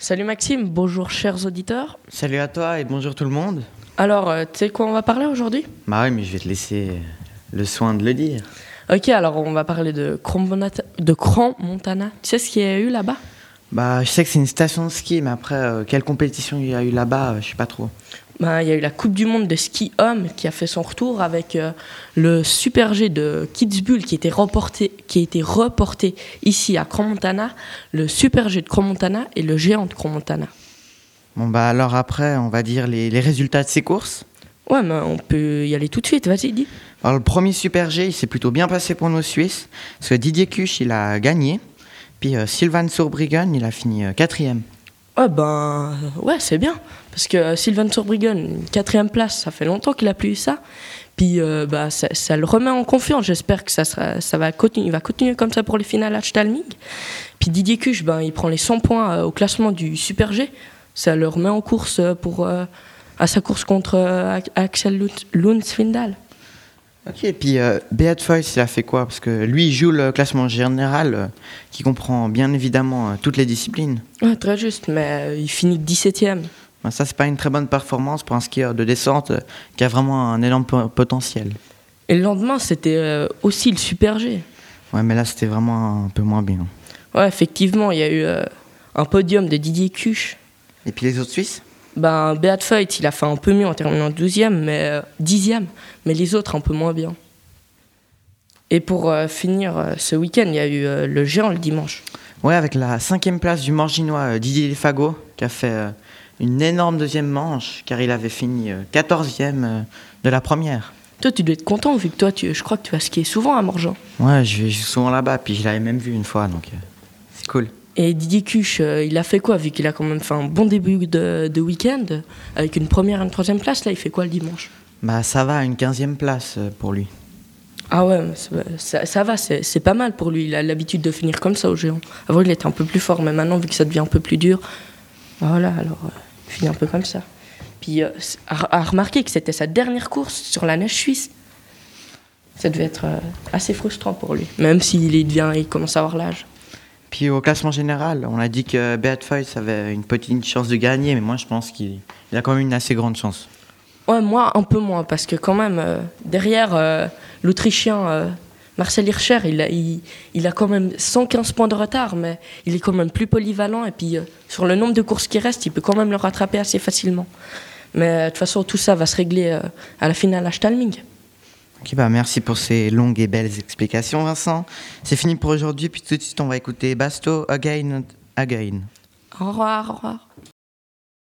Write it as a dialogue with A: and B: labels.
A: Salut Maxime, bonjour chers auditeurs.
B: Salut à toi et bonjour tout le monde.
A: Alors, euh, tu sais quoi on va parler aujourd'hui?
B: Bah oui, mais je vais te laisser le soin de le dire.
A: Ok, alors on va parler de Crans-Montana. Tu sais ce qu'il y a eu là-bas?
B: Bah, je sais que c'est une station de ski, mais après, euh, quelle compétition il y a eu là-bas, euh, je sais pas trop.
A: Bah, Il y a eu la Coupe du Monde de ski homme qui a fait son retour avec euh, le Super G de Kitzbühel qui était reporté, qui a été reporté ici à Crans-Montana, le Super G de Crans-Montana et le géant de Crans-Montana.
B: Bon, bah alors après, on va dire les, les résultats de ces courses.
A: Ouais, mais on peut y aller tout de suite, vas-y, dis.
B: Alors, le premier Super G, il s'est plutôt bien passé pour nos Suisses, parce que Didier Kuch, il a gagné. Puis euh, Sylvain Surbriggen, il a fini euh, quatrième.
A: Ouais, ben, ouais, c'est bien. Parce que euh, Sylvain Surbriggen, quatrième place, ça fait longtemps qu'il a plus eu ça. Puis, euh, bah, ça, ça le remet en confiance. J'espère que ça, ça va, continuer, va continuer comme ça pour les finales à Stalming. Puis Didier Cuche, ben, il prend les 100 points euh, au classement du Super G. Ça le remet en course pour, à sa course contre euh, Axel Lund- Lundsvindal.
B: Ok, et puis euh, Beat Foyce, il a fait quoi? Parce que lui, il joue le classement général, euh, qui comprend bien évidemment euh, toutes les disciplines.
A: Ouais, très juste, mais il finit 17ème.
B: Ben, ça, c'est pas une très bonne performance pour un skieur de descente qui a vraiment un énorme po- potentiel.
A: Et le lendemain, c'était aussi le Super G.
B: Ouais, mais là, c'était vraiment un peu moins bien.
A: Ouais, effectivement, il y a eu un podium de Didier Cuche.
B: Et puis les autres Suisses?
A: Ben, Beat Feut, il a fait un peu mieux en terminant 12e, mais euh, 10e, mais les autres un peu moins bien. Et pour euh, finir euh, ce week-end, il y a eu euh, le géant le dimanche.
B: Ouais, avec la cinquième place du Morginois euh, Didier Fagot, qui a fait euh, une énorme deuxième manche, car il avait fini euh, 14e euh, de la première.
A: Toi, tu dois être content vu que toi, tu, je crois que tu vas skier souvent à Morgan.
B: Ouais, je vais souvent là-bas, puis je l'avais même vu une fois, donc euh, c'est cool.
A: Et Didier Cuche, euh, il a fait quoi vu qu'il a quand même fait un bon début de, de week-end avec une première et une troisième place Là, il fait quoi le dimanche?
B: Bah, ça va, une quinzième place euh, pour lui.
A: Ah ouais, ça, ça va, c'est pas mal pour lui. Il a l'habitude de finir comme ça au géant. Avant, il était un peu plus fort, mais maintenant, vu que ça devient un peu plus dur, voilà, alors euh, il finit un peu comme ça. Puis, euh, c'est- à, à remarquer que c'était sa dernière course sur la neige suisse. Ça devait être euh, assez frustrant pour lui, même s'il devient, il commence à avoir l'âge.
B: Au classement général, on a dit que Beat Foyce avait une petite chance de gagner, mais moi je pense qu'il il a quand même une assez grande chance.
A: Ouais, moi, un peu moins, parce que quand même, euh, derrière, euh, l'Autrichien euh, Marcel Hirscher, il a, quand même 115 points de retard, mais il est quand même plus polyvalent, et puis sur le nombre de courses qui restent, il peut quand même le rattraper assez facilement. Mais de toute façon, tout ça va se régler à la finale à Stalming.
B: Ok, bah merci pour ces longues et belles explications, Vincent. C'est fini pour aujourd'hui, puis tout de suite on va écouter Basto Again Again.
A: Au revoir, au revoir.